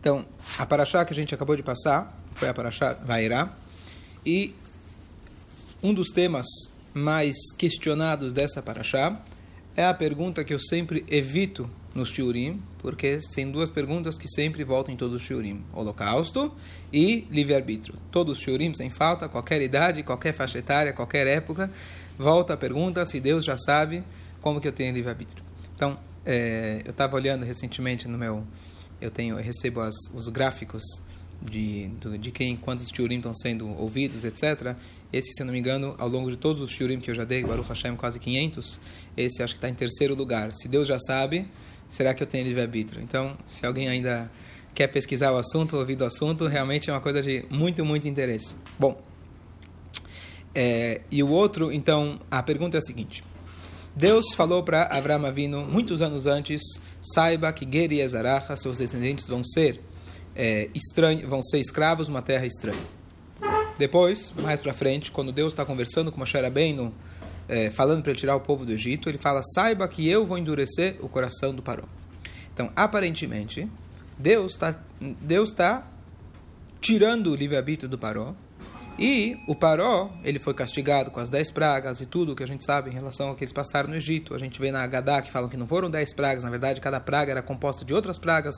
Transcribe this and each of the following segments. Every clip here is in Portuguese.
Então, a paraxá que a gente acabou de passar foi a paraxá Vairá. E um dos temas mais questionados dessa paraxá é a pergunta que eu sempre evito nos shiurim, porque tem duas perguntas que sempre voltam em todos os shiurim: holocausto e livre-arbítrio. Todos os shiurim, sem falta, qualquer idade, qualquer faixa etária, qualquer época, volta a pergunta se Deus já sabe como que eu tenho livre-arbítrio. Então, é, eu estava olhando recentemente no meu eu tenho eu recebo as, os gráficos de, de quem, quantos shiurim estão sendo ouvidos, etc. Esse, se não me engano, ao longo de todos os shiurim que eu já dei, Baruch Hashem, quase 500, esse acho que está em terceiro lugar. Se Deus já sabe, será que eu tenho livre-arbítrio? Então, se alguém ainda quer pesquisar o assunto, ouvir do assunto, realmente é uma coisa de muito, muito interesse. Bom, é, e o outro, então, a pergunta é a seguinte. Deus falou para Avram Avinu, muitos anos antes, saiba que Geri e Ezaraha, seus descendentes, vão ser é, estranhos, vão ser escravos numa terra estranha. Depois, mais para frente, quando Deus está conversando com Moshe Rabbeinu, é, falando para tirar o povo do Egito, ele fala, saiba que eu vou endurecer o coração do Paró. Então, aparentemente, Deus está Deus tá tirando o livre-arbítrio do Paró, e o Paró, ele foi castigado com as dez pragas e tudo que a gente sabe em relação ao que eles passaram no Egito. A gente vê na Agadá que falam que não foram dez pragas, na verdade cada praga era composta de outras pragas,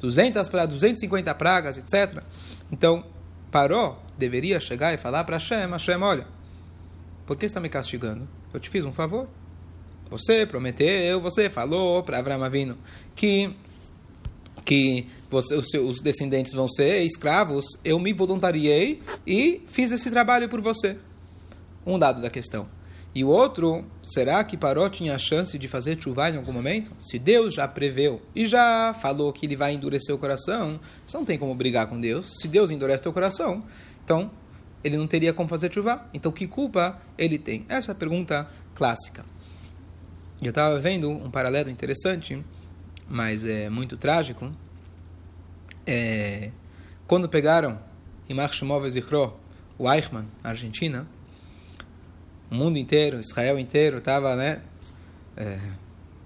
200 pragas, 250 pragas, etc. Então, Paró deveria chegar e falar para Hashem, Hashem, olha, por que está me castigando? Eu te fiz um favor. Você prometeu, você falou para Abraão Avino que que você, os seus descendentes vão ser escravos, eu me voluntariei e fiz esse trabalho por você. Um dado da questão. E o outro, será que Paró tinha a chance de fazer chuva em algum momento? Se Deus já preveu e já falou que ele vai endurecer o coração, você não tem como brigar com Deus. Se Deus endurece o coração, então ele não teria como fazer chuva. Então que culpa ele tem? Essa é a pergunta clássica. Eu estava vendo um paralelo interessante mas é muito trágico. É, quando pegaram em Marshmov Zichro, o Eichmann, na Argentina, o mundo inteiro, Israel inteiro, estava né, é,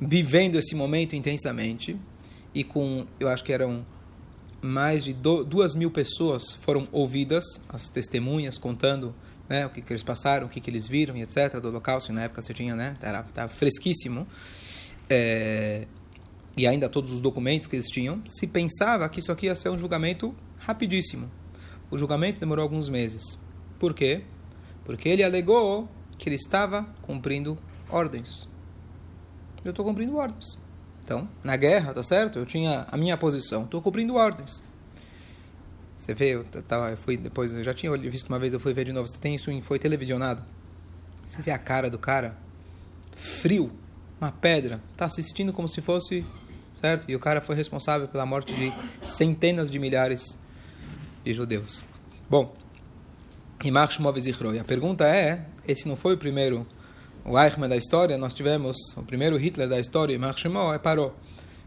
vivendo esse momento intensamente e com, eu acho que eram mais de do, duas mil pessoas foram ouvidas, as testemunhas contando né, o que, que eles passaram, o que, que eles viram e etc. do Holocausto, na época você tinha, né, estava fresquíssimo. É, e ainda todos os documentos que eles tinham, se pensava que isso aqui ia ser um julgamento rapidíssimo. O julgamento demorou alguns meses. Por quê? Porque ele alegou que ele estava cumprindo ordens. Eu estou cumprindo ordens. Então, na guerra, tá certo? Eu tinha a minha posição. Estou cumprindo ordens. Você vê, eu, tava, eu fui depois, eu já tinha visto uma vez, eu fui ver de novo. Você tem isso, foi televisionado. Você vê a cara do cara, frio, uma pedra, tá assistindo como se fosse certo? E o cara foi responsável pela morte de centenas de milhares de judeus. Bom, e a pergunta é, esse não foi o primeiro o Eichmann da história, nós tivemos o primeiro Hitler da história, e Mark é Paró.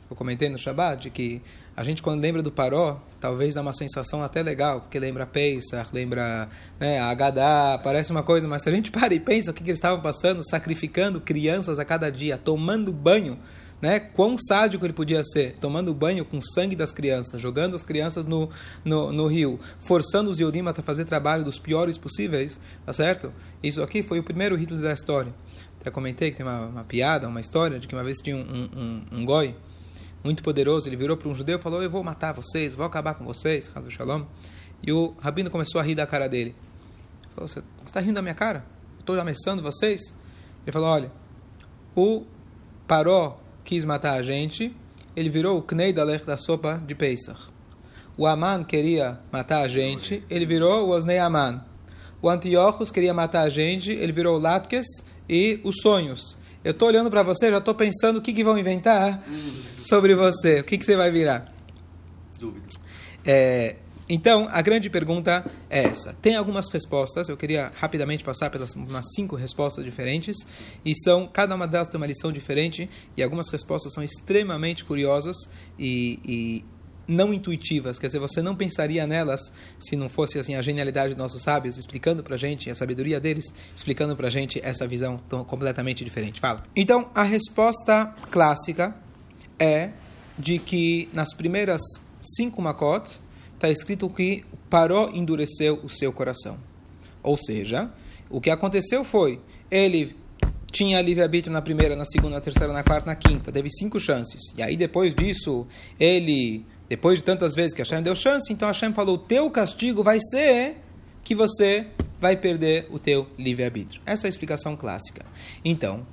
Eu comentei no Shabbat que a gente quando lembra do Paró, talvez dá uma sensação até legal, porque lembra Pesach, lembra né, Agadá, parece uma coisa, mas se a gente para e pensa o que, que eles estavam passando, sacrificando crianças a cada dia, tomando banho, né? Quão sádico ele podia ser, tomando banho com sangue das crianças, jogando as crianças no, no, no rio, forçando os Yodim a fazer trabalho dos piores possíveis, tá certo? Isso aqui foi o primeiro Hitler da história. Até comentei que tem uma, uma piada, uma história de que uma vez tinha um, um, um goi muito poderoso, ele virou para um judeu e falou: Eu vou matar vocês, vou acabar com vocês, caso Shalom. E o rabino começou a rir da cara dele. Ele falou: Você está rindo da minha cara? Estou ameaçando vocês? Ele falou: Olha, o Paró quis matar a gente, ele virou o Knei Dalech da sopa de Pesach. O Aman queria matar a gente, ele virou o Osnei Aman. O Antiochus queria matar a gente, ele virou o Latkes e os sonhos. Eu estou olhando para você, já estou pensando o que, que vão inventar sobre você, o que, que você vai virar. Dúvida. É, então, a grande pergunta é essa. Tem algumas respostas, eu queria rapidamente passar pelas umas cinco respostas diferentes, e são, cada uma delas tem uma lição diferente, e algumas respostas são extremamente curiosas e, e não intuitivas, quer dizer, você não pensaria nelas se não fosse assim a genialidade dos nossos sábios explicando para gente, a sabedoria deles explicando para gente essa visão tão completamente diferente. Fala. Então, a resposta clássica é de que nas primeiras cinco makot, está escrito que Paró endureceu o seu coração. Ou seja, o que aconteceu foi, ele tinha livre-arbítrio na primeira, na segunda, na terceira, na quarta, na quinta, teve cinco chances. E aí depois disso, ele, depois de tantas vezes que Hashem deu chance, então Hashem falou, teu castigo vai ser que você vai perder o teu livre-arbítrio. Essa é a explicação clássica. Então,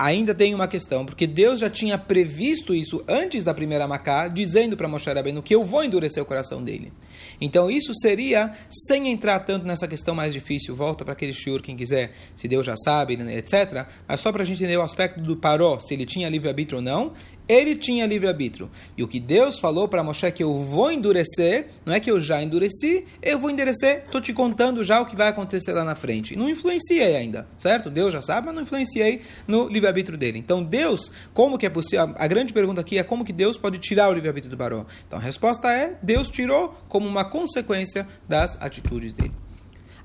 ainda tem uma questão, porque Deus já tinha previsto isso antes da primeira Macá, dizendo para Moshe Rabbeinu que eu vou endurecer o coração dele. Então isso seria, sem entrar tanto nessa questão mais difícil, volta para aquele shiur, quem quiser, se Deus já sabe, etc. Mas só para a gente entender o aspecto do paró, se ele tinha livre-arbítrio ou não, ele tinha livre-arbítrio. E o que Deus falou para Moshe que eu vou endurecer, não é que eu já endureci, eu vou endurecer, estou te contando já o que vai acontecer lá na frente. Não influenciei ainda, certo? Deus já sabe, mas não influenciei no livre-arbítrio dele. Então Deus, como que é possível? A grande pergunta aqui é como que Deus pode tirar o livre-arbítrio do Baró? Então a resposta é, Deus tirou como uma consequência das atitudes dele.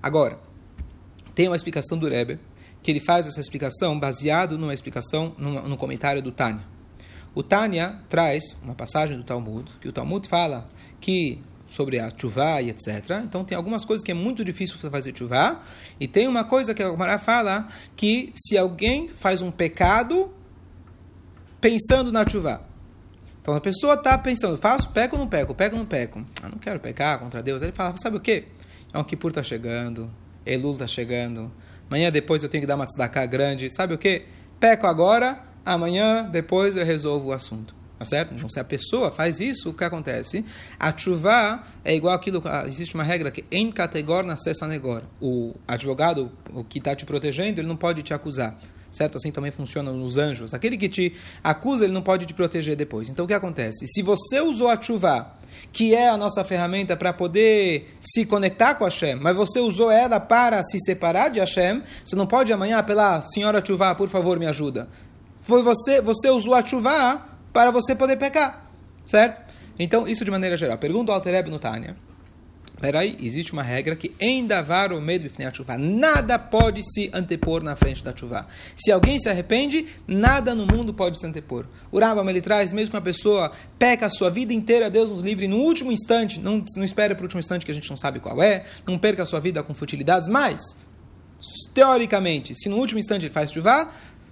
Agora, tem uma explicação do Rebbe, que ele faz essa explicação baseado numa explicação, no comentário do Tânia. O Tânia traz uma passagem do Talmud, que o Talmud fala que sobre a chuva e etc. Então tem algumas coisas que é muito difícil fazer chuva e tem uma coisa que a Gemara fala que se alguém faz um pecado pensando na chuva. Então a pessoa está pensando, faço, peco ou não peco, peco ou não peco. Ah, não quero pecar contra Deus. Ele fala, sabe o quê? Yom Kippur está chegando, Elul está chegando, amanhã depois eu tenho que dar uma tzedakah grande. Sabe o quê? Peco agora, amanhã, depois eu resolvo o assunto. Tá certo? Então, se a pessoa faz isso, o que acontece? A chuva é igual aquilo, ah, existe uma regra que em categor na cessa negor. O advogado o que está te protegendo, ele não pode te acusar. Certo? Assim também funciona nos anjos. Aquele que te acusa, ele não pode te proteger depois. Então, o que acontece? Se você usou a chuva, que é a nossa ferramenta para poder se conectar com Hashem, mas você usou ela para se separar de Hashem, você não pode amanhã apelar, senhora chuva, por favor, me ajuda. Foi você, você usou a chuva para você poder pecar, certo? Então, isso de maneira geral. Pergunta ao Altereb no Tânia. Peraí, existe uma regra que em davar o medo chuva. Nada pode se antepor na frente da chuva. Se alguém se arrepende, nada no mundo pode se antepor. O Rambam ele traz, mesmo que uma pessoa peca a sua vida inteira, Deus nos livre no último instante, não, não espere para o último instante que a gente não sabe qual é, não perca a sua vida com futilidades, mas, teoricamente, se no último instante ele faz chuva,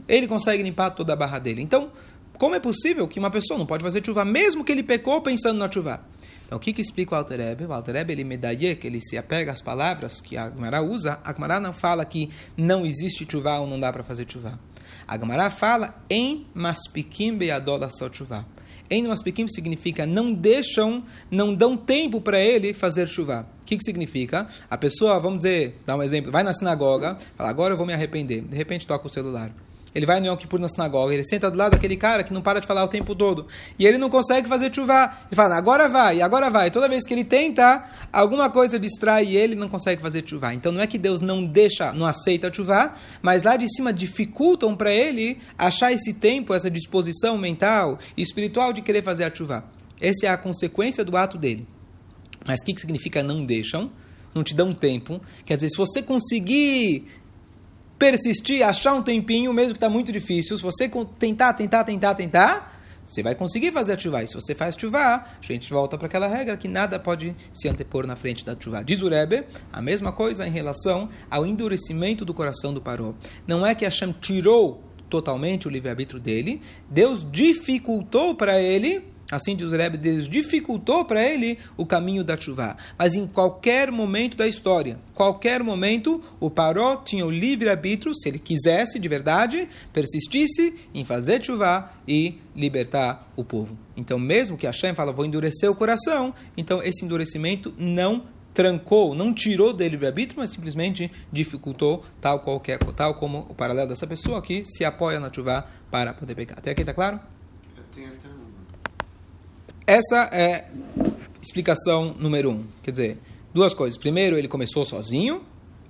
ele consegue limpar toda a barra dele. Então, como é possível que uma pessoa não pode fazer chuva, mesmo que ele pecou pensando na chuva? Então, o que, que explica o Alter Rebbe? O Alter Rebbe, ele que ele se apega às palavras que a Gemara usa. A Gemara não fala que não existe chuva ou não dá para fazer chuva. A Gemara fala em maspikim beadola chuva. Em maspikim significa não deixam, não dão tempo para ele fazer chuva. O que, que significa? A pessoa, vamos dizer, dar um exemplo, vai na sinagoga, fala, agora eu vou me arrepender. De repente toca o celular. Ele vai no Yom Kippur na sinagoga, ele senta do lado daquele cara que não para de falar o tempo todo. E ele não consegue fazer chuva. Ele fala, agora vai, agora vai. Toda vez que ele tenta, alguma coisa distrai ele não consegue fazer chuva. Então não é que Deus não deixa, não aceita chuva, mas lá de cima dificultam para ele achar esse tempo, essa disposição mental e espiritual de querer fazer a chuva. Essa é a consequência do ato dele. Mas o que, que significa não deixam? Não te dão tempo. Quer dizer, se você conseguir persistir, achar um tempinho, mesmo que está muito difícil, se você tentar, tentar, tentar, tentar, você vai conseguir fazer a chuva. E se você faz chuva, a gente volta para aquela regra que nada pode se antepor na frente da chuva. Diz o Rebbe, a mesma coisa em relação ao endurecimento do coração do Paró. Não é que Hashem tirou totalmente o livre-arbítrio dele, Deus dificultou para ele Assim diz o Rebbe, Deus dificultou para ele o caminho da chuva. Mas em qualquer momento da história, qualquer momento, o Paró tinha o livre-arbítrio, se ele quisesse de verdade, persistisse em fazer chuva e libertar o povo. Então, mesmo que Hashem fala, vou endurecer o coração, então esse endurecimento não trancou, não tirou dele o arbítrio, mas simplesmente dificultou, tal, qualquer, tal como o paralelo dessa pessoa que se apoia na chuva para poder pecar. Até aqui, está claro? Eu tenho até essa é explicação número um. Quer dizer, duas coisas. Primeiro, ele começou sozinho.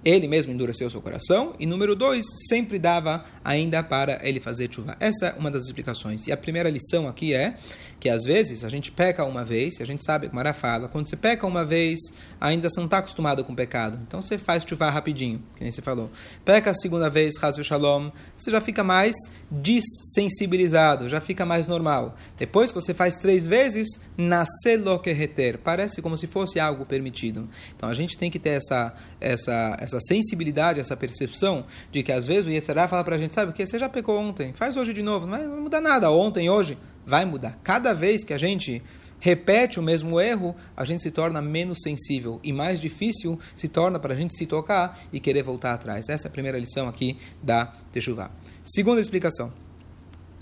Ele mesmo endureceu seu coração, e número dois, sempre dava ainda para ele fazer chuva. Essa é uma das explicações. E a primeira lição aqui é que às vezes a gente peca uma vez, e a gente sabe, como Mara fala, quando você peca uma vez, ainda você não está acostumado com o pecado. Então você faz chuva rapidinho, que nem você falou. Peca a segunda vez, Hazu Shalom, você já fica mais desensibilizado, já fica mais normal. Depois que você faz três vezes, nascelo que reter. Parece como se fosse algo permitido. Então a gente tem que ter essa, essa, essa sensibilidade, essa percepção de que às vezes o Yetzirah fala para a gente, sabe o que? Você já pecou ontem, faz hoje de novo. Não vai nada. Ontem, hoje, vai mudar. Cada vez que a gente repete o mesmo erro, a gente se torna menos sensível e mais difícil se torna para a gente se tocar e querer voltar atrás. Essa é a primeira lição aqui da Teshuvah. Segunda explicação.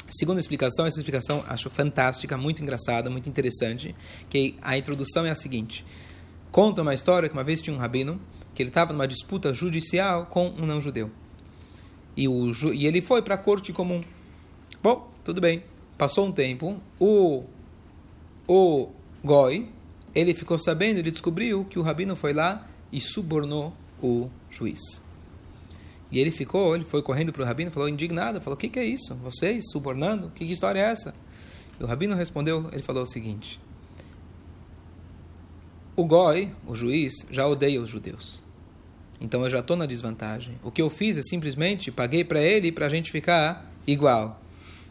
Segunda explicação, essa explicação acho fantástica, muito engraçada, muito interessante, que a introdução é a seguinte. Conta uma história que uma vez tinha um rabino que ele estava numa disputa judicial com um não-judeu. E, o, e ele foi para a corte comum. Bom, tudo bem. Passou um tempo, o, o Goi, ele ficou sabendo, ele descobriu que o rabino foi lá e subornou o juiz. E ele ficou, ele foi correndo para o rabino, falou indignado, falou: "O que, que é isso? Vocês subornando? Que, que história é essa?" E o rabino respondeu, ele falou o seguinte: O Goi, o juiz, já odeia os judeus. Então eu já estou na desvantagem. O que eu fiz é simplesmente paguei para ele para a gente ficar igual.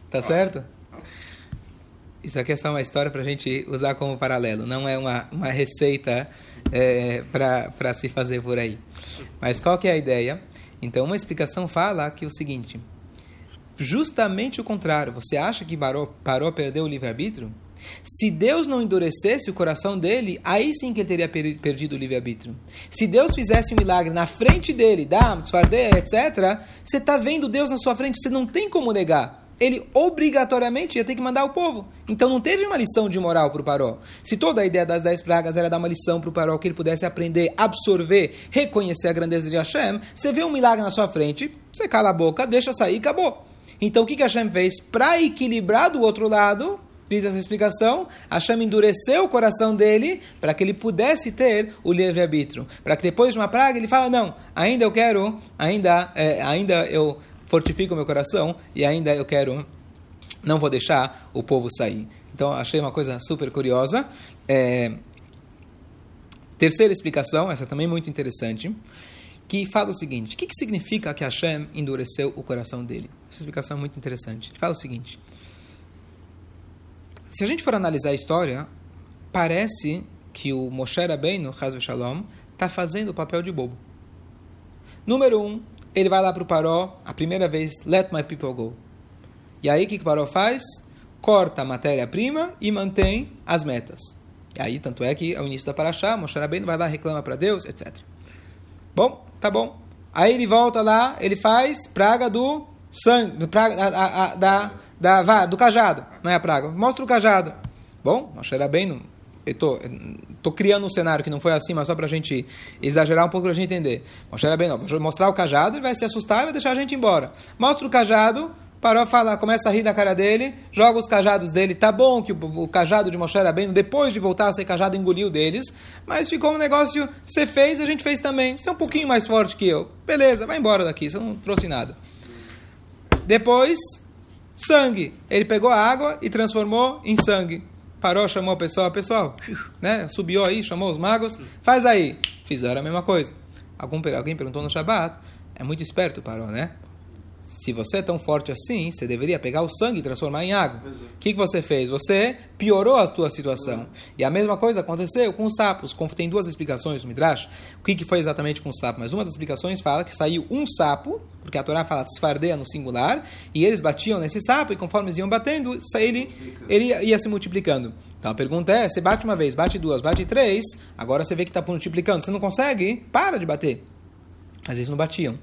Tá certo? Isso aqui é só uma história para a gente usar como paralelo, não é uma, uma receita é, para se fazer por aí. Mas qual que é a ideia? Então, uma explicação fala que é o seguinte: justamente o contrário. Você acha que parou, parou perdeu o livre-arbítrio? Se Deus não endurecesse o coração dele, aí sim que ele teria perdido o livre-arbítrio. Se Deus fizesse um milagre na frente dele, dá, etc., você está vendo Deus na sua frente, você não tem como negar ele obrigatoriamente ia ter que mandar o povo. Então não teve uma lição de moral para o Paró. Se toda a ideia das dez pragas era dar uma lição para o Paró, que ele pudesse aprender, absorver, reconhecer a grandeza de Hashem, você vê um milagre na sua frente, você cala a boca, deixa sair acabou. Então o que, que Hashem fez? Para equilibrar do outro lado, diz essa explicação, Hashem endureceu o coração dele para que ele pudesse ter o livre-arbítrio. Para que depois de uma praga ele fala, não, ainda eu quero, ainda, é, ainda eu fortifica o meu coração e ainda eu quero, não vou deixar o povo sair. Então, achei uma coisa super curiosa. É, terceira explicação, essa também muito interessante, que fala o seguinte: o que, que significa que Hashem endureceu o coração dele? Essa explicação é muito interessante. Fala o seguinte: se a gente for analisar a história, parece que o Moshe Rabbeinu, Hazve Shalom, está fazendo o papel de bobo. Número um, ele vai lá para o Paró, a primeira vez, let my people go. E aí o que, que o Paró faz? Corta a matéria-prima e mantém as metas. E aí, tanto é que é o início da Paraxá, Moshe Rabbeinu vai lá, reclama para Deus, etc. Bom, tá bom. Aí ele volta lá, ele faz praga do sangue, praga, a, a, da, da, da, do cajado, não é a praga. Mostra o cajado. Bom, Moshe Rabbeinu eu tô, tô criando um cenário que não foi assim, mas só para a gente exagerar um pouco para a gente entender. Moshe não, vou mostrar o cajado, ele vai se assustar e vai deixar a gente embora. Mostra o cajado, parou, fala, começa a rir da cara dele, joga os cajados dele. Tá bom que o, o cajado de Moshe bem, depois de voltar a ser cajado, engoliu deles, mas ficou um negócio, você fez, a gente fez também. Você é um pouquinho mais forte que eu. Beleza, vai embora daqui, você não trouxe nada. Depois, sangue. Ele pegou a água e transformou em sangue parou, chamou o pessoal, pessoal, né, subiu aí, chamou os magos, faz aí. Fizeram a mesma coisa. Algum, alguém perguntou no Shabat, é muito esperto, parou, né? Se você é tão forte assim, você deveria pegar o sangue e transformar em água. O que, que você fez? Você piorou a tua situação. E a mesma coisa aconteceu com os sapos. Tem duas explicações no Midrash. O que, que foi exatamente com o sapo? Mas uma das explicações fala que saiu um sapo, porque a Torá fala desfardeia no singular, e eles batiam nesse sapo, e conforme eles iam batendo, ele, ele ia se multiplicando. Então a pergunta é: você bate uma vez, bate duas, bate três, agora você vê que está multiplicando. Você não consegue? Para de bater. Mas eles não batiam.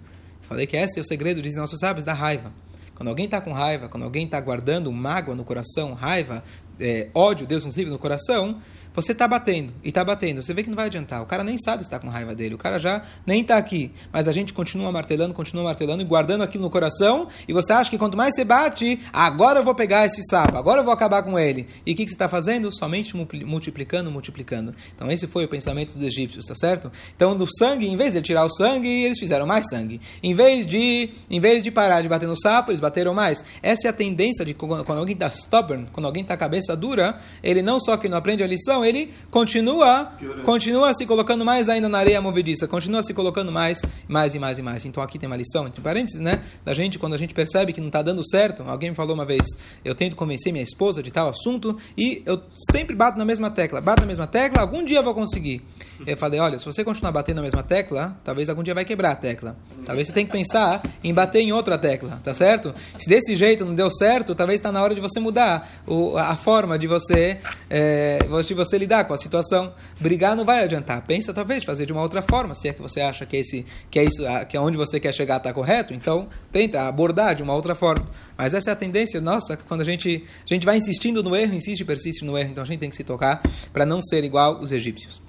Falei que esse é o segredo, dizem nossos sábios, da raiva. Quando alguém está com raiva, quando alguém está guardando mágoa no coração, raiva, é, ódio, Deus nos livre no coração, você está batendo e está batendo, você vê que não vai adiantar. O cara nem sabe se está com raiva dele, o cara já nem está aqui. Mas a gente continua martelando, continua martelando e guardando aquilo no coração. E você acha que quanto mais você bate, agora eu vou pegar esse sapo, agora eu vou acabar com ele. E o que, que você está fazendo? Somente multiplicando, multiplicando. Então esse foi o pensamento dos egípcios, tá certo? Então no sangue, em vez de tirar o sangue, eles fizeram mais sangue. Em vez de, em vez de parar de bater no sapo, eles bateram mais. Essa é a tendência de quando alguém está stubborn, quando alguém está cabeça dura, ele não só que não aprende a lição, ele continua, continua se colocando mais ainda na areia movediça, continua se colocando mais, mais e mais e mais. Então aqui tem uma lição, entre parênteses, né? Da gente, quando a gente percebe que não está dando certo, alguém me falou uma vez, eu tento convencer minha esposa de tal assunto e eu sempre bato na mesma tecla, bato na mesma tecla, algum dia eu vou conseguir. Eu falei, olha, se você continuar batendo na mesma tecla, talvez algum dia vai quebrar a tecla. Talvez você tenha que pensar em bater em outra tecla, tá certo? Se desse jeito não deu certo, talvez está na hora de você mudar o, a forma de você, é, de você lidar com a situação. Brigar não vai adiantar. Pensa talvez fazer de uma outra forma, se é que você acha que esse, que é isso, que é onde você quer chegar está correto. Então tenta abordar de uma outra forma. Mas essa é a tendência nossa, quando a gente a gente vai insistindo no erro, insiste e persiste no erro. Então a gente tem que se tocar para não ser igual os egípcios.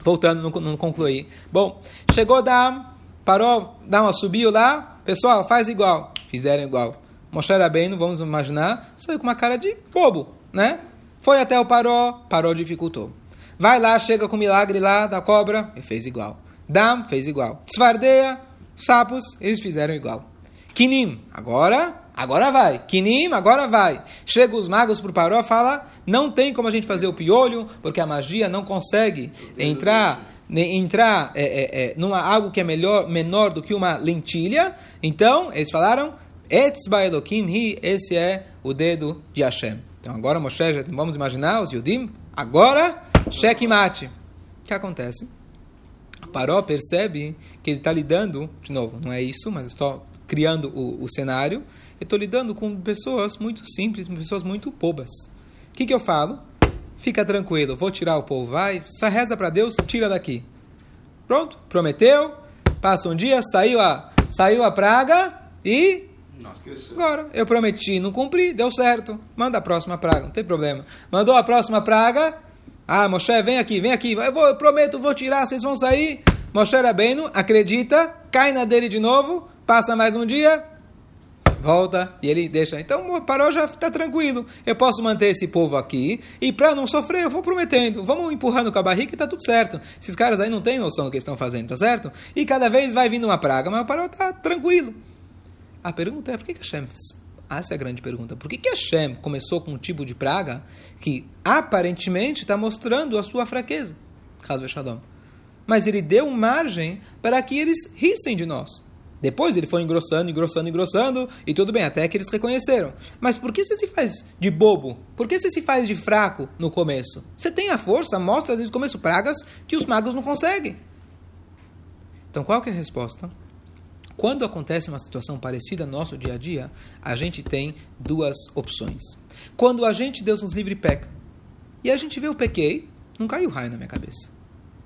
Voltando, não, não concluí. Bom, chegou da parou, dá uma subiu lá, pessoal, faz igual. Fizeram igual. Moshe Rabbeinu, vamos imaginar, saiu com uma cara de bobo, né? Foi até o Paró, Paró dificultou. Vai lá, chega com o milagre lá da cobra, e fez igual. Dam, fez igual. Tsvardeia, sapos, eles fizeram igual. Kinim, agora, agora vai. Kinim, agora vai. Chega os magos para o Paró, fala, não tem como a gente fazer o piolho, porque a magia não consegue entrar entrar é, é, é, numa algo que é melhor, menor do que uma lentilha. Então, eles falaram, Etzba Elohim hi, esse é o dedo de Hashem. Então, agora Moshe, vamos imaginar os Yudim, agora, checkmate. O que acontece? O Paró percebe que ele está lidando, de novo, não é isso, mas estou criando o, o cenário, eu estou lidando com pessoas muito simples, pessoas muito bobas. O que, que eu falo? Fica tranquilo, vou tirar o povo, vai, só reza para Deus, tira daqui. Pronto, prometeu, passa um dia, saiu a, saiu a praga e Agora, eu prometi, não cumpri, deu certo. Manda a próxima praga, não tem problema. Mandou a próxima praga. Ah, Moshe, vem aqui, vem aqui. Eu, vou, eu prometo, vou tirar, vocês vão sair. Moshe Rabbeinu acredita, cai na dele de novo, passa mais um dia, volta e ele deixa. Então, parou, já está tranquilo. Eu posso manter esse povo aqui e para não sofrer, eu vou prometendo. Vamos empurrando com a barriga e está tudo certo. Esses caras aí não têm noção do que estão fazendo, tá certo? E cada vez vai vindo uma praga, mas o parou está tranquilo. A pergunta é por que, Hashem essa é a grande pergunta. Por que, que Hashem começou com um tipo de praga que aparentemente está mostrando a sua fraqueza? Caso Shalom. Mas ele deu margem para que eles rissem de nós. Depois ele foi engrossando, engrossando, engrossando, e tudo bem, até que eles reconheceram. Mas por que você se faz de bobo? Por que você se faz de fraco no começo? Você tem a força, mostra desde o começo pragas que os magos não conseguem. Então qual que é a resposta? Quando acontece uma situação parecida no nosso dia a dia, a gente tem duas opções. Quando a gente, Deus nos livre, peca, e a gente vê eu pequei, não caiu raio na minha cabeça.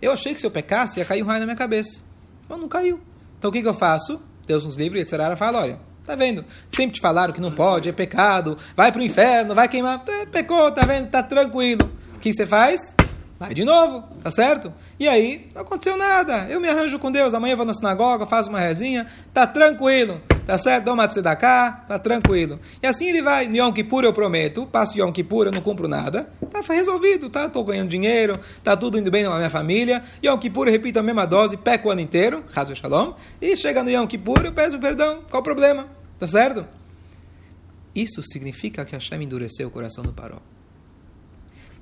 Eu achei que se eu pecasse ia cair um raio na minha cabeça. Mas não caiu. Então o que, que eu faço? Deus nos livre, etc. Fala, olha, tá vendo? Sempre te falaram que não pode, é pecado, vai para o inferno, vai queimar. É, pecou, tá vendo? Tá tranquilo. O que você faz? Vai de novo, tá certo? E aí, não aconteceu nada. Eu me arranjo com Deus. Amanhã eu vou na sinagoga, faço uma rezinha, tá tranquilo, tá certo? Dou uma tzedakah, tá tranquilo. E assim ele vai. Yom Kippur eu prometo, passo Yom Kippur, eu não cumpro nada. Tá resolvido, tá? Tô ganhando dinheiro, tá tudo indo bem na minha família. Yom Kippur eu repito a mesma dose, peco o ano inteiro, Hazu Shalom. E chega no Yom Kippur eu peço perdão. Qual o problema? Tá certo? Isso significa que Hashem endureceu o coração do Paró.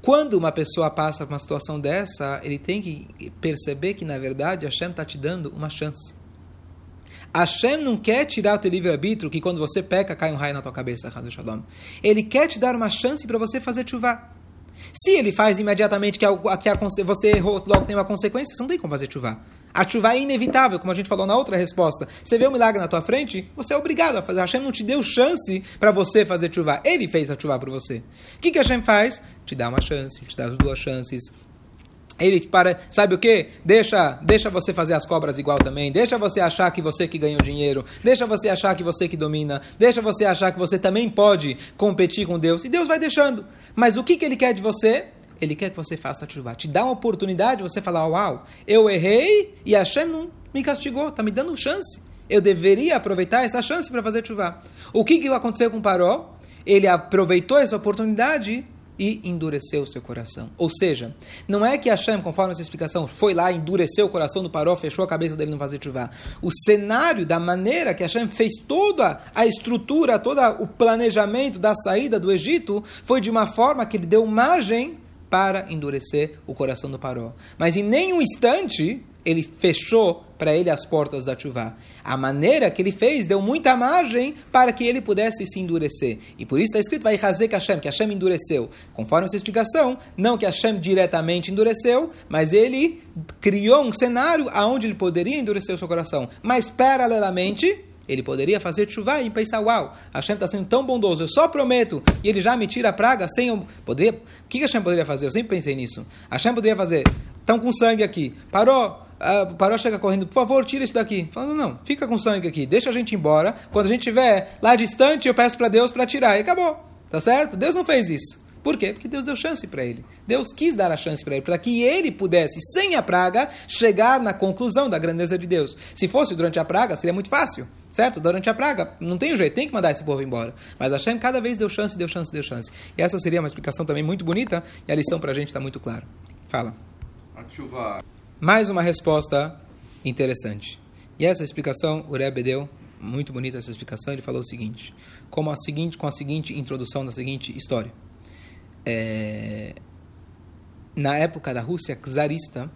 Quando uma pessoa passa por uma situação dessa, ele tem que perceber que, na verdade, Hashem está te dando uma chance. Hashem não quer tirar o teu livre-arbítrio, que quando você peca, cai um raio na tua cabeça, Shalom. Ele quer te dar uma chance para você fazer chuva. Se ele faz imediatamente que, a, que a, você errou, logo tem uma consequência, você não tem como fazer chuva. A chuva é inevitável, como a gente falou na outra resposta. Você vê um milagre na tua frente, você é obrigado a fazer. Hashem não te deu chance para você fazer chuva. Ele fez a chuva por você. O que, que Hashem faz? Te dá uma chance, te dá duas chances. Ele para, sabe o que? Deixa, deixa você fazer as cobras igual também. Deixa você achar que você que ganhou dinheiro. Deixa você achar que você que domina. Deixa você achar que você também pode competir com Deus. E Deus vai deixando. Mas o que, que ele quer de você? Ele quer que você faça chuva. Te dá uma oportunidade de você falar, uau, eu errei e Hashem não me castigou, está me dando chance. Eu deveria aproveitar essa chance para fazer chuva. O que, que aconteceu com Paró? Ele aproveitou essa oportunidade e endureceu o seu coração. Ou seja, não é que Hashem, conforme essa explicação, foi lá, endureceu o coração do Paró, fechou a cabeça dele não fazer chuva. O cenário, da maneira que Hashem fez toda a estrutura, todo o planejamento da saída do Egito, foi de uma forma que ele deu margem para endurecer o coração do Paró. Mas em nenhum instante ele fechou para ele as portas da chuva. A maneira que ele fez deu muita margem para que ele pudesse se endurecer. E por isso está escrito, vai que Hashem, que Hashem endureceu. Conforme essa explicação, não que Hashem diretamente endureceu, mas ele criou um cenário aonde ele poderia endurecer o seu coração. Mas, paralelamente, ele poderia fazer chuva e pensar, uau, Hashem está sendo tão bondoso, eu só prometo, e ele já me tira a praga sem eu... O que Hashem poderia fazer? Eu sempre pensei nisso. Hashem poderia fazer, estão com sangue aqui, parou, uh, Paró chega correndo, por favor, tira isso daqui. Falando, não, fica com sangue aqui, deixa a gente embora. Quando a gente estiver lá distante, eu peço para Deus para tirar. E acabou. Tá certo? Deus não fez isso. Por quê? Porque Deus deu chance para ele. Deus quis dar a chance para ele, para que ele pudesse, sem a praga, chegar na conclusão da grandeza de Deus. Se fosse durante a praga, seria muito fácil, certo? Durante a praga, não tem jeito, tem que mandar esse povo embora. Mas a Hashem cada vez deu chance, deu chance, deu chance. E essa seria uma explicação também muito bonita, e a lição para a gente está muito clara. Fala. Mais uma resposta interessante. E essa explicação, o Rebbe deu, muito bonita essa explicação, ele falou o seguinte, como a seguinte, com a seguinte introdução da seguinte história. É, na época da Rússia czarista,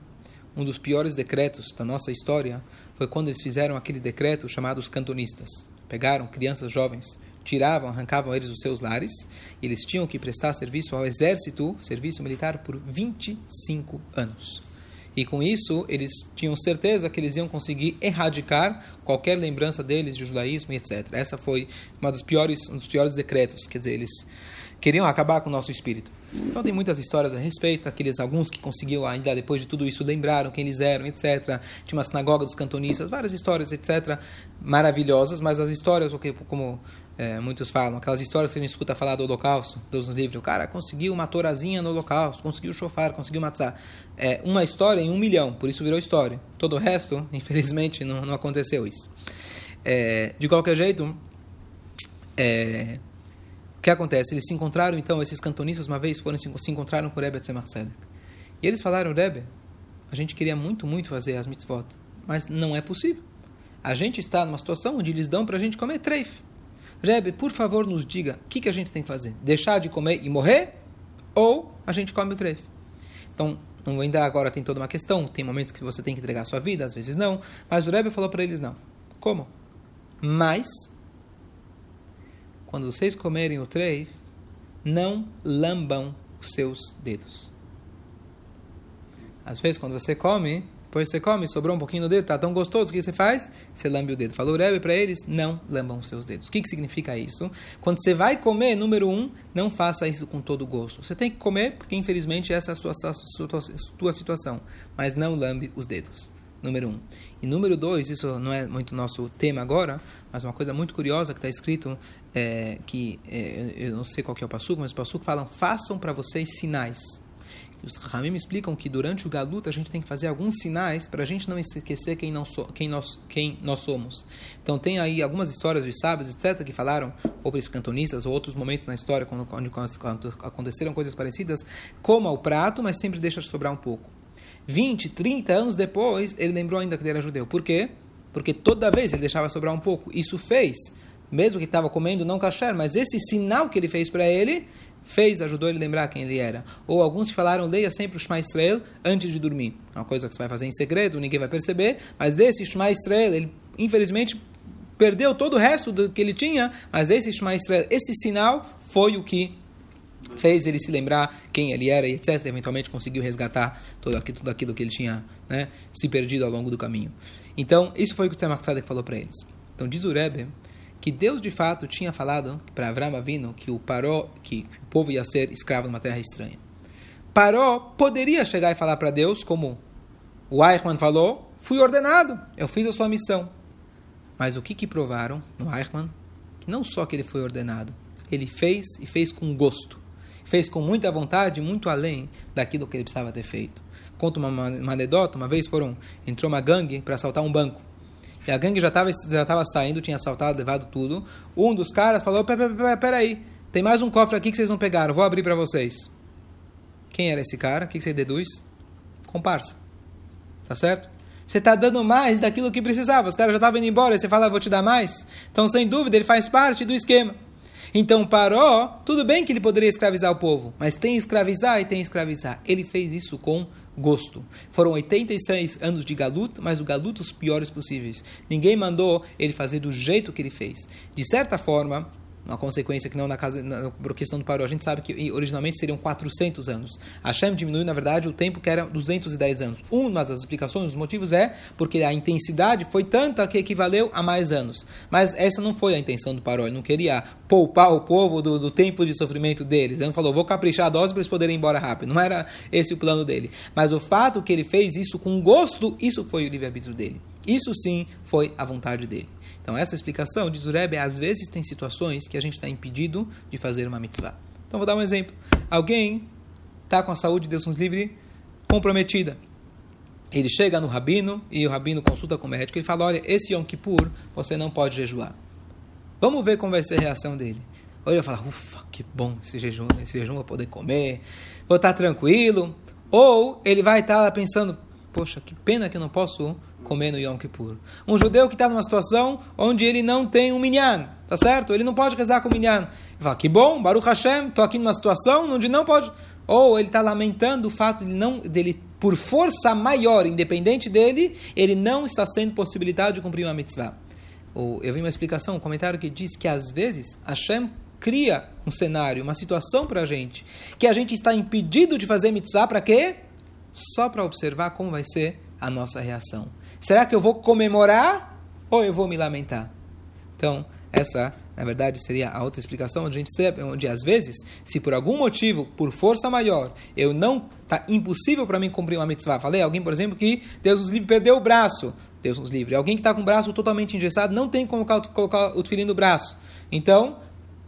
um dos piores decretos da nossa história foi quando eles fizeram aquele decreto chamado os cantonistas. Pegaram crianças jovens, tiravam, arrancavam eles dos seus lares, e eles tinham que prestar serviço ao exército, serviço militar, por 25 anos. E com isso, eles tinham certeza que eles iam conseguir erradicar qualquer lembrança deles de judaísmo etc. Essa foi uma dos piores, um dos piores decretos, quer dizer, eles queriam acabar com o nosso espírito. Então tem muitas histórias a respeito, aqueles alguns que conseguiram ainda depois de tudo isso lembraram quem eles eram, etc. Tinha uma sinagoga dos cantonistas, várias histórias, etc. Maravilhosas, mas as histórias, como é, muitos falam, aquelas histórias que a gente escuta falar do Holocausto, dos livros, o cara conseguiu uma torazinha no Holocausto, conseguiu chofar, conseguiu matzah. É uma história em um milhão, por isso virou história. Todo o resto, infelizmente, não, não aconteceu isso. É, de qualquer jeito, é, o que acontece? Eles se encontraram, então, esses cantonistas, uma vez, foram se, encontraram com o Rebbe Tzemach Tzedek. E eles falaram, Rebbe, a gente queria muito, muito fazer as mitzvot, mas não é possível. A gente está numa situação onde eles dão para a gente comer treif. Rebbe, por favor, nos diga o que, que a gente tem que fazer. Deixar de comer e morrer? Ou a gente come o treif? Então, ainda agora tem toda uma questão. Tem momentos que você tem que entregar a sua vida, às vezes não. Mas o Rebbe falou para eles, não. Como? Mas quando vocês comerem o treif, não lambam os seus dedos. Às vezes, quando você come, depois você come, sobrou um pouquinho no dedo, está tão gostoso, o que você faz? Você lambe o dedo. Falou Rebbe para eles, não lambam os seus dedos. O que, que significa isso? Quando você vai comer, número um, não faça isso com todo gosto. Você tem que comer, porque infelizmente essa é a sua, sua, a sua situação. Mas não lambe os dedos número um. E número dois, isso não é muito nosso tema agora, mas uma coisa muito curiosa que está escrito, é, que é, eu não sei qual que é o passuco, mas o passuco fala, façam para vocês sinais. E os Ramim explicam que durante o galuta a gente tem que fazer alguns sinais para a gente não esquecer quem, não so, quem, nós, quem nós somos. Então tem aí algumas histórias de sábios, etc., que falaram, ou para os cantonistas, ou outros momentos na história, quando, quando, quando aconteceram coisas parecidas, coma o prato, mas sempre deixa sobrar um pouco. 20, 30 anos depois, ele lembrou ainda que ele era judeu. Por quê? Porque toda vez ele deixava sobrar um pouco. Isso fez, mesmo que estava comendo não kasher, mas esse sinal que ele fez para ele, fez, ajudou ele a lembrar quem ele era. Ou alguns que falaram, leia sempre o Shema Israel antes de dormir. É uma coisa que você vai fazer em segredo, ninguém vai perceber, mas esse Shema Israel, ele infelizmente perdeu todo o resto do que ele tinha, mas esse Shema Israel, esse sinal foi o que fez ele se lembrar quem ele era e etc. Eventualmente conseguiu resgatar tudo aquilo, tudo aquilo que ele tinha né, se perdido ao longo do caminho. Então, isso foi o que o Tzemach Tzedek falou para eles. Então, diz o Rebbe que Deus de fato tinha falado para Avram Avinu que o Paró, que o povo ia ser escravo numa terra estranha. Paró poderia chegar e falar para Deus, como o Eichmann falou, fui ordenado, eu fiz a sua missão. Mas o que, que provaram no Eichmann? Que não só que ele foi ordenado, ele fez e fez com gosto fez com muita vontade, muito além daquilo que ele precisava ter feito. Conta uma, uma anedota, uma vez foram, entrou uma gangue para assaltar um banco. E a gangue já estava já tava saindo, tinha assaltado, levado tudo. Um dos caras falou, peraí, tem mais um cofre aqui que vocês não pegaram, vou abrir para vocês. Quem era esse cara? O que você deduz? Comparsa. Tá certo? Você está dando mais daquilo que precisava. Os caras já estavam indo embora, e você fala, vou te dar mais. Então, sem dúvida, ele faz parte do esquema. Então, Paró, tudo bem que ele poderia escravizar o povo, mas tem escravizar e tem escravizar. Ele fez isso com gosto. Foram 86 anos de galuto, mas o galuto os piores possíveis. Ninguém mandou ele fazer do jeito que ele fez. De certa forma, uma consequência que não na casa, na, questão do paró. A gente sabe que originalmente seriam 400 anos. Hashem diminui, na verdade, o tempo que era 210 anos. Uma das explicações, os motivos é porque a intensidade foi tanta que equivaleu a mais anos. Mas essa não foi a intenção do paró. Ele não queria poupar o povo do, do tempo de sofrimento deles. Ele não falou, vou caprichar a dose para eles poderem ir embora rápido. Não era esse o plano dele. Mas o fato que ele fez isso com gosto, isso foi o livre-arbítrio dele. Isso sim foi a vontade dele. Então, essa explicação, diz o Rebbe, às vezes tem situações que a gente está impedido de fazer uma mitzvah. Então, vou dar um exemplo. Alguém está com a saúde, Deus nos livre, comprometida. Ele chega no rabino e o rabino consulta com o médico e fala: Olha, esse Yom Kippur você não pode jejuar. Vamos ver como vai ser a reação dele. Olha, ele fala: Ufa, que bom esse jejum, esse jejum vou poder comer, vou estar tranquilo. Ou ele vai estar pensando: Poxa, que pena que eu não posso comer no Yom Kippur. Um judeu que está numa situação onde ele não tem um minyan, tá certo? Ele não pode rezar com o minyan. Ele fala, que bom, Baruch Hashem, estou aqui numa situação onde não pode... Ou ele está lamentando o fato de não, dele, por força maior, independente dele, ele não está sendo possibilitado de cumprir uma mitzvah. Ou, eu vi uma explicação, um comentário que diz que às vezes Hashem cria um cenário, uma situação para a gente, que a gente está impedido de fazer mitzvah para quê? Só para observar como vai ser a nossa reação. Será que eu vou comemorar ou eu vou me lamentar? Então, essa, na verdade, seria a outra explicação, onde a gente sabe, onde às vezes, se por algum motivo, por força maior, eu não tá impossível para mim cumprir uma mitzvah. Falei, alguém, por exemplo, que Deus nos livre perdeu o braço. Deus nos livre. Alguém que está com o braço totalmente engessado não tem como colocar, colocar o tefilim no braço. Então,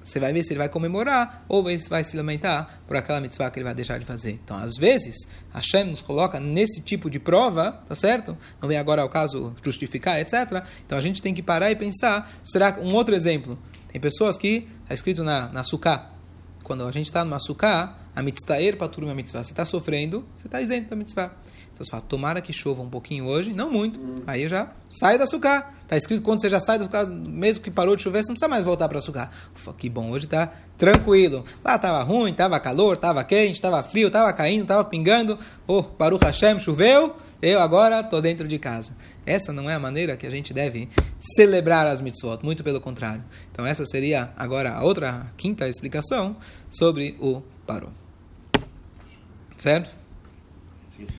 você vai ver se ele vai comemorar ou ele vai se lamentar por aquela mitzvah que ele vai deixar de fazer. Então, às vezes, Hashem nos coloca nesse tipo de prova, tá certo? Não vem agora ao caso justificar, etc. Então, a gente tem que parar e pensar, será que um outro exemplo? Tem pessoas que, está escrito na, na Sukkah, quando a gente está numa Sukkah, a mitzvah para turma mitzvah, você está sofrendo, você está isento da mitzvah. Então você fala, tomara que chova um pouquinho hoje, não muito. Hum. Aí já sai da açúcar. Está escrito quando você já sai do açúcar, mesmo que parou de chover, você não precisa mais voltar para açúcar. Ufa, que bom, hoje está tranquilo. Lá estava ruim, estava calor, estava quente, estava frio, estava caindo, estava pingando. Oh, Baruch Hashem, choveu, eu agora estou dentro de casa. Essa não é a maneira que a gente deve celebrar as mitzvot, muito pelo contrário. Então essa seria agora a outra, quinta explicação sobre o parou. Certo?